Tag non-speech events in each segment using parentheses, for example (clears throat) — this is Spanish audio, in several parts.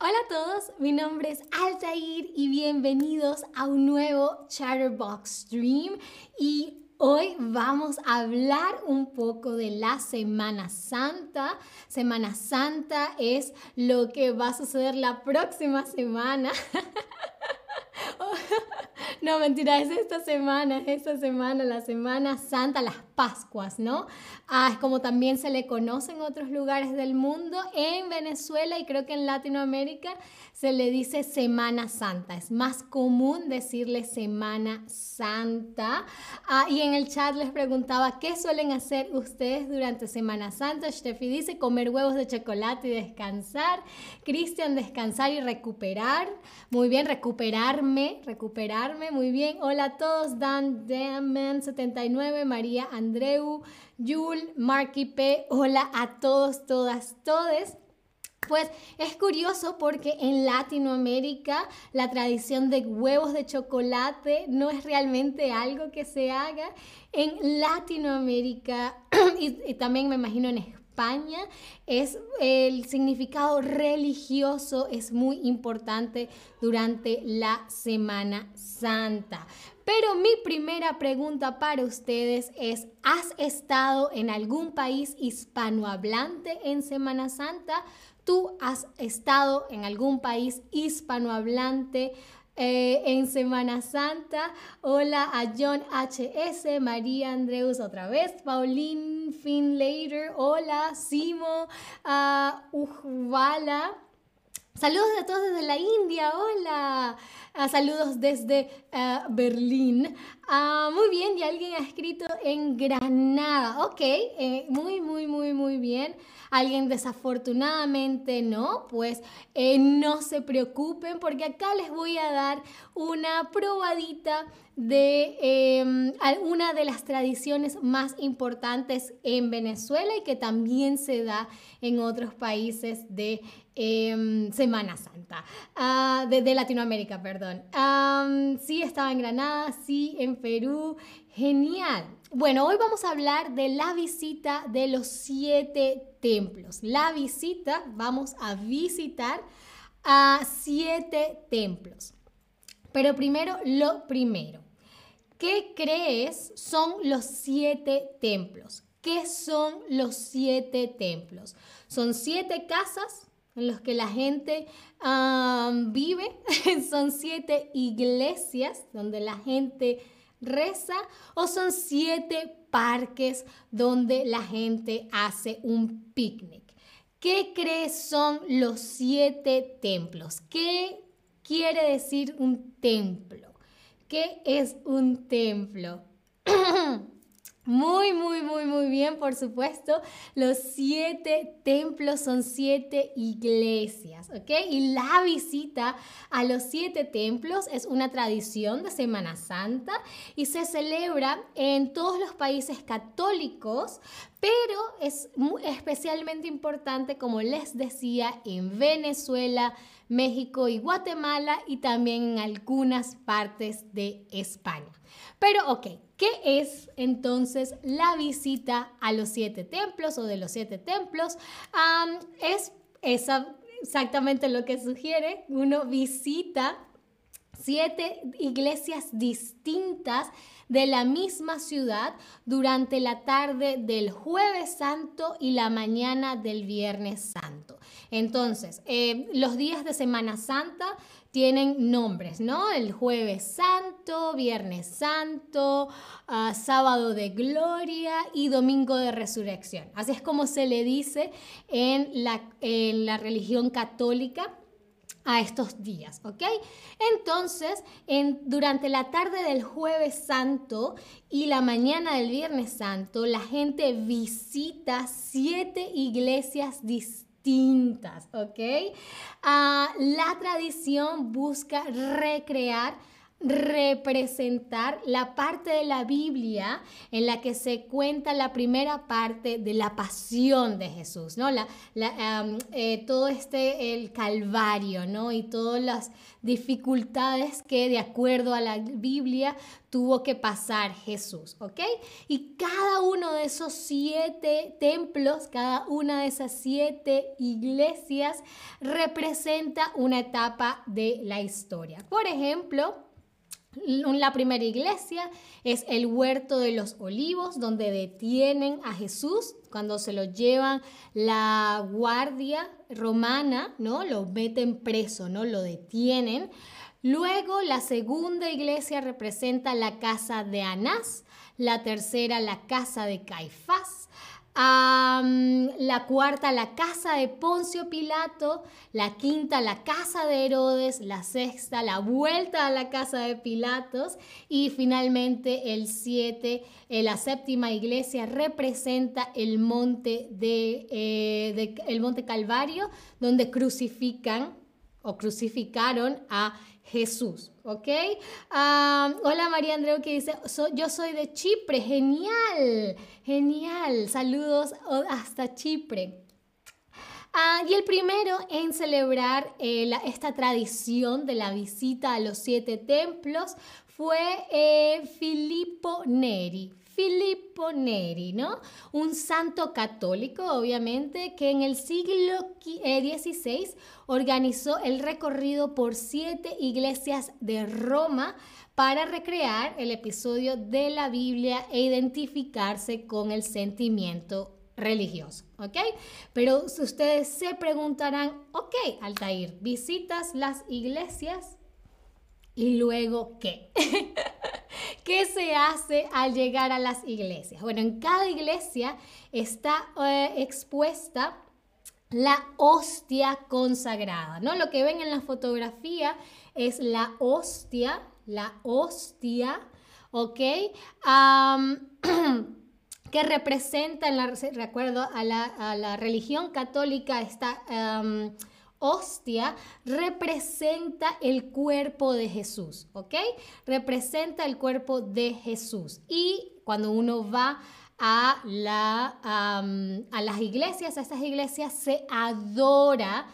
Hola a todos, mi nombre es Altair y bienvenidos a un nuevo Chatterbox Stream y Hoy vamos a hablar un poco de la Semana Santa. Semana Santa es lo que va a suceder la próxima semana. (laughs) No, mentira, es esta semana, es esta semana, la Semana Santa, las Pascuas, ¿no? Ah, es como también se le conoce en otros lugares del mundo. En Venezuela y creo que en Latinoamérica se le dice Semana Santa. Es más común decirle Semana Santa. Ah, y en el chat les preguntaba, ¿qué suelen hacer ustedes durante Semana Santa? Steffi dice, comer huevos de chocolate y descansar. Cristian, descansar y recuperar. Muy bien, recuperarme, recuperarme. Muy bien. Hola a todos. Dan Daman 79, María Andreu, Yul, Marky P. Hola a todos, todas, todes. Pues es curioso porque en Latinoamérica la tradición de huevos de chocolate no es realmente algo que se haga. En Latinoamérica (clears throat) y, también me imagino en España es el significado religioso es muy importante durante la Semana Santa. Pero mi primera pregunta para ustedes es, ¿has estado en algún país hispanohablante en Semana Santa? ¿Tú has estado en algún país hispanohablante eh, en Semana Santa? Hola a John HS, María Andreus otra vez, Pauline Finlater, hola, Simo, a Ujvala. Saludos a todos desde la India, hola. Ah, saludos desde ah, Berlín. Ah, muy bien, y alguien ha escrito en Granada. Ok, eh, muy, muy, muy, muy bien. Alguien desafortunadamente no, pues eh, no se preocupen porque acá les voy a dar una probadita de em, una de las tradiciones más importantes en Venezuela y que también se da en otros países de em, Semana Santa, de, Latinoamérica, perdón. sí, estaba en Granada, sí, en Perú, genial. Bueno, hoy vamos a hablar de la visita de los siete templos. La visita, vamos a visitar a siete templos. Pero primero, lo primero. ¿Qué crees son los siete templos? ¿Qué son los siete templos? Son siete casas en las que la gente vive, (laughs) son siete iglesias donde la gente reza o son siete parques donde la gente hace un picnic. ¿Qué crees son los siete templos? ¿Qué quiere decir un templo? ¿Qué es un templo? (clears throat) Muy, muy, muy, muy bien, por supuesto. Los siete templos son siete iglesias, ¿ok? Y la visita a los siete templos es una tradición de Semana Santa y se celebra en todos los países católicos, pero es especialmente importante, como les decía, en Venezuela, México y Guatemala y también en algunas partes de España. Pero ok, ¿qué es entonces la visita a los siete templos o de los siete templos? es exactamente lo que sugiere. Uno visita siete iglesias distintas de la misma ciudad durante la tarde del jueves santo y la mañana del viernes santo. Entonces, eh, los días de Semana Santa tienen nombres, ¿no? El jueves santo, viernes santo, ah, sábado de gloria y domingo de resurrección. Así es como se le dice en la, religión católica a estos días, ¿ok? Entonces, en, durante la tarde del jueves santo y la mañana del viernes santo, la gente visita siete iglesias distintas ¿ok? Ah, la tradición busca recrear representar la parte de la Biblia en la que se cuenta la primera parte de la pasión de Jesús, ¿no? La, eh, todo este, el Calvario, ¿no? Y todas las dificultades que de acuerdo a la Biblia tuvo que pasar Jesús, ¿ok? Y cada uno de esos siete templos, cada una de esas siete iglesias representa una etapa de la historia. Por ejemplo, la primera iglesia es el huerto de los olivos, donde detienen a Jesús cuando se lo llevan la guardia romana, ¿no? Lo meten preso, ¿no? Lo detienen. Luego la segunda iglesia representa la casa de Anás, la tercera la casa de Caifás, la cuarta, la casa de Poncio Pilato, la quinta, la casa de Herodes, la sexta, la vuelta a la casa de Pilatos y finalmente el siete, eh, la séptima iglesia representa el monte, de, eh, el monte Calvario, donde crucifican o crucificaron a Jesús, ¿ok? hola María Andreu que dice, yo soy de Chipre, genial, genial, saludos hasta Chipre. Ah, y el primero en celebrar eh, esta tradición de la visita a los siete templos fue eh, Filippo Neri. Filippo Neri, ¿no? Un santo católico, obviamente, que en el siglo XVI eh, organizó el recorrido por siete iglesias de Roma para recrear el episodio de la Biblia e identificarse con el sentimiento religioso, ¿ok? Pero ustedes se preguntarán, ok, Altair, visitas las iglesias y luego qué? (laughs) ¿Qué se hace al llegar a las iglesias? Bueno, en cada iglesia está eh, expuesta la hostia consagrada, ¿no? Lo que ven en la fotografía es la hostia, la hostia, ¿ok? (clears throat) que representa, en la, recuerdo, a la, religión católica esta hostia representa el cuerpo de Jesús, ¿ok? Representa el cuerpo de Jesús. Y cuando uno va a, la, a las iglesias, a estas iglesias se adora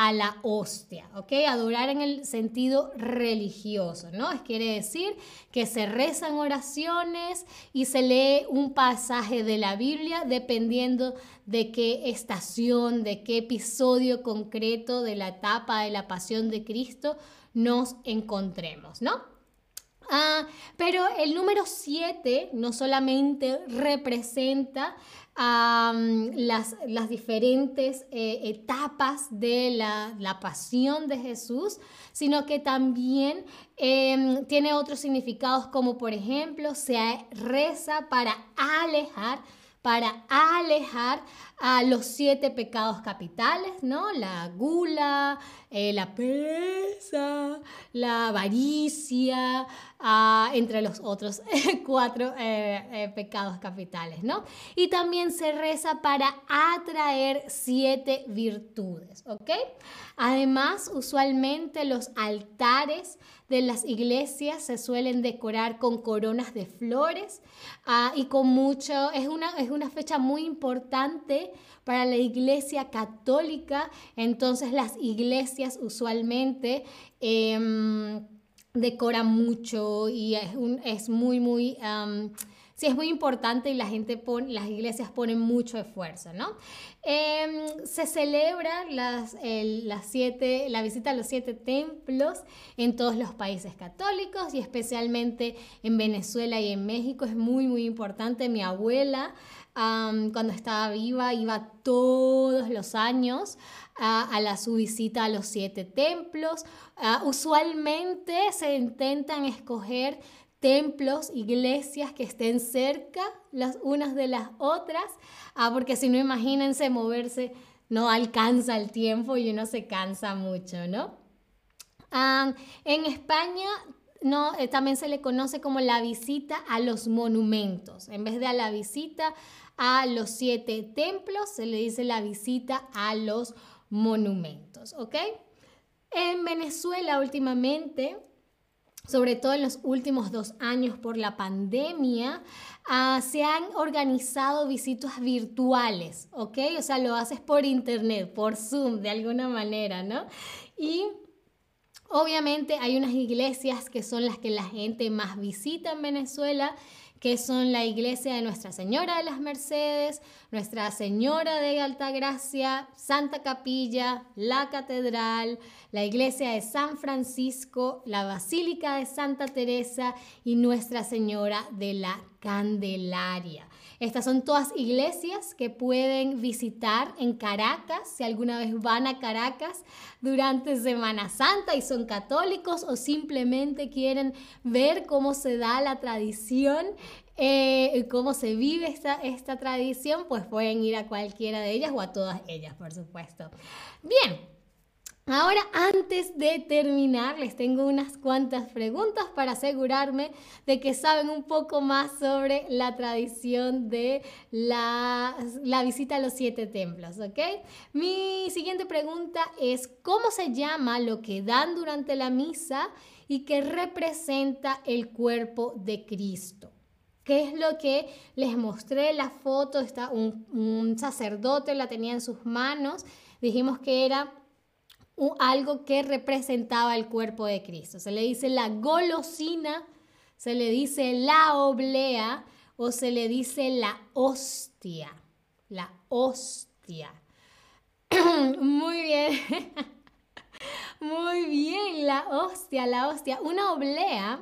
a la hostia, ¿ok? Adorar en el sentido religioso, ¿no? Es quiere decir que se rezan oraciones y se lee un pasaje de la Biblia dependiendo de qué estación, de qué episodio concreto de la etapa de la pasión de Cristo nos encontremos, ¿no? Ah, pero el número 7 no solamente representa las, las, diferentes eh, etapas de la, pasión de Jesús, sino que también em, tiene otros significados como por ejemplo se reza para alejar para alejar a los siete pecados capitales, ¿no? La gula, eh, la pereza, la avaricia, ah, entre los otros (laughs) cuatro eh, eh, pecados capitales, ¿no? Y también se reza para atraer siete virtudes, ¿ok? Además, usualmente los altares de las iglesias se suelen decorar con coronas de flores ah, y con mucho, es una, es una fecha muy importante para la iglesia católica, entonces las iglesias usualmente em, decoran mucho y es, un, es muy, muy sí es muy importante y la gente pone, las iglesias ponen mucho esfuerzo, ¿no? Em, se celebra las, las siete, la visita a los siete templos en todos los países católicos y especialmente en Venezuela y en México es muy, muy importante. Mi abuela cuando estaba viva iba todos los años a, la, su visita a los siete templos. Ah, usualmente se intentan escoger templos, iglesias que estén cerca las unas de las otras, ah, porque si no imagínense moverse, no alcanza el tiempo y uno se cansa mucho, ¿no? Ah, en España no, eh, también se le conoce como la visita a los monumentos. En vez de a la visita a los siete templos, se le dice la visita a los monumentos, ¿ok? En Venezuela últimamente sobre todo en los últimos dos años por la pandemia, ah, se han organizado visitas virtuales, ¿ok? O sea, lo haces por internet, por Zoom, de alguna manera, ¿no? Y obviamente hay unas iglesias que son las que la gente más visita en Venezuela que son la iglesia de Nuestra Señora de las Mercedes, Nuestra Señora de Altagracia, Santa Capilla, la Catedral, la iglesia de San Francisco, la Basílica de Santa Teresa y Nuestra Señora de la Candelaria. Estas son todas iglesias que pueden visitar en Caracas, si alguna vez van a Caracas durante Semana Santa y son católicos o simplemente quieren ver cómo se da la tradición eh, cómo se vive esta, esta tradición, pues pueden ir a cualquiera de ellas o a todas ellas, por supuesto. Bien, Ahora, antes de terminar, les tengo unas cuantas preguntas para asegurarme de que saben un poco más sobre la tradición de la, visita a los siete templos, ¿ok? Mi siguiente pregunta es, ¿cómo se llama lo que dan durante la misa y que representa el cuerpo de Cristo? ¿Qué es lo que les mostré? La foto, está un, un sacerdote la tenía en sus manos. Dijimos que era algo que representaba el cuerpo de Cristo. Se le dice la golosina, se le dice la oblea o se le dice la hostia. La hostia. (clears throat) Muy bien. (laughs) Muy bien, la hostia, la hostia. Una oblea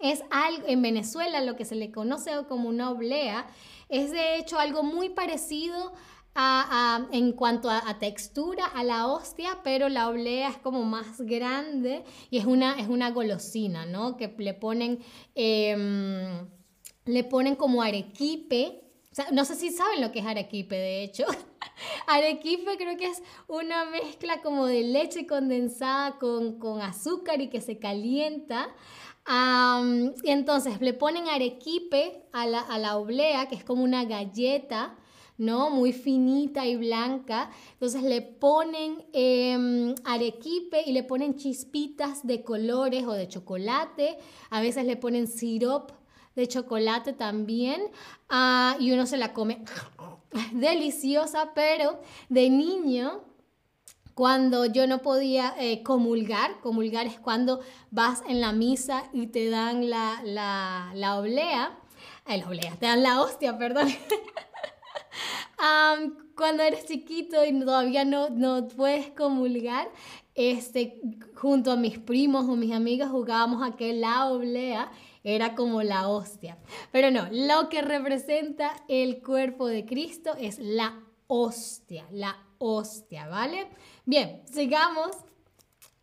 es algo, en Venezuela lo que se le conoce como una oblea, es de hecho algo muy parecido en cuanto a, textura a la hostia, pero la oblea es como más grande y es una, es una golosina, ¿no? Que le ponen, em, le ponen como arequipe. no sé si saben lo que es arequipe, de hecho. (laughs) arequipe creo que es una mezcla como de leche condensada con, azúcar y que se calienta. y entonces le ponen arequipe a la, a la oblea, que es como una galleta ¿no? Muy finita y blanca. Entonces le ponen em, arequipe y le ponen chispitas de colores o de chocolate. A veces le ponen sirop de chocolate también. Ah, y uno se la come (laughs) deliciosa, pero de niño cuando yo no podía eh, comulgar, comulgar es cuando vas en la misa y te dan la, la, la oblea, la oblea, te dan la hostia, perdón. (laughs) cuando eres chiquito y todavía no, no puedes comulgar, este, junto a mis primos o mis amigas jugábamos a que la oblea era como la hostia. Pero no, lo que representa el cuerpo de Cristo es la hostia, la hostia, ¿vale? Bien, sigamos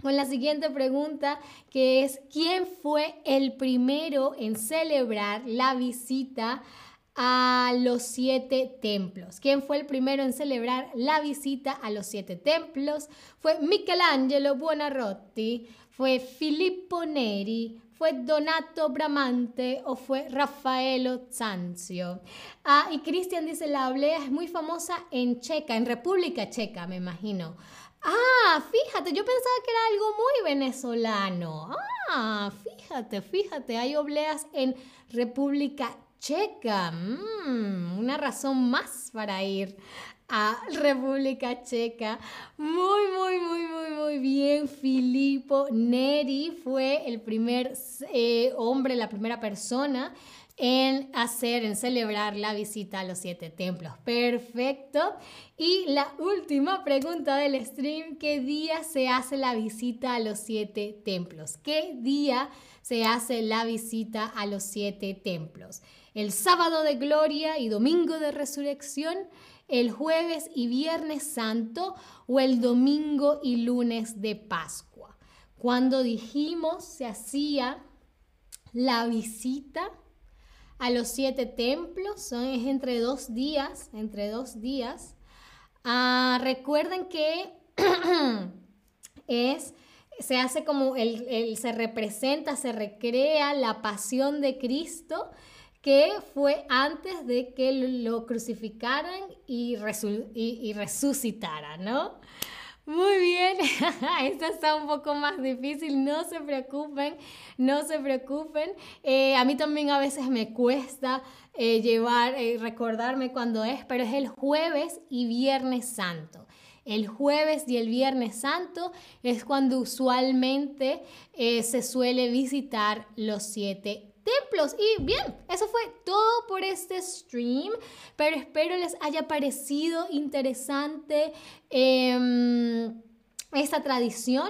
con la siguiente pregunta que es, ¿quién fue el primero en celebrar la visita a los siete templos. ¿Quién fue el primero en celebrar la visita a los siete templos? Fue Michelangelo Buonarroti, fue Filippo Neri, fue Donato Bramante o fue Raffaello Zanzio. Ah, y Cristian dice, la oblea es muy famosa en Checa, en República Checa, me imagino. Ah, fíjate, yo pensaba que era algo muy venezolano. Ah, fíjate, fíjate, hay obleas en República Checa. Mm, una razón más para ir a República Checa. Muy, muy, muy, muy, muy bien. Filippo Neri fue el primer eh, hombre, la primera persona en hacer, en celebrar la visita a los siete templos. Perfecto. Y la última pregunta del stream, ¿qué día se hace la visita a los siete templos? ¿Qué día se hace la visita a los siete templos? El sábado de gloria y domingo de resurrección, el jueves y viernes santo o el domingo y lunes de Pascua. Cuando dijimos se hacía la visita a los siete templos, es entre dos días, entre dos días. Ah, recuerden que (clears throat) es se hace como el, se representa, se recrea la pasión de Cristo que fue antes de que lo crucificaran y, y, resucitara, ¿no? Muy bien, (laughs) esta está un poco más difícil, no se preocupen, no se preocupen. Eh, a mí también a veces me cuesta eh, llevar, eh, recordarme cuándo es, pero es el jueves y viernes santo. El jueves y el viernes santo es cuando usualmente se suele visitar los siete templos. Y bien, eso fue todo por este stream, pero espero les haya parecido interesante em, esta tradición.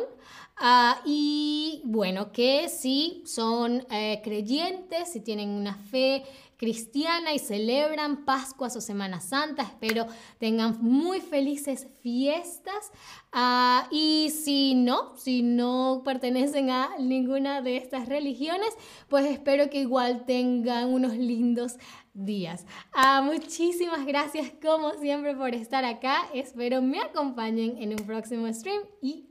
Ah, y bueno, que si son eh, creyentes, si tienen una fe cristiana y celebran Pascuas o Semana Santa. Espero tengan muy felices fiestas. Ah, y si no, si no pertenecen a ninguna de estas religiones, pues espero que igual tengan unos lindos días. Ah, muchísimas gracias como siempre por estar acá. Espero me acompañen en un próximo stream y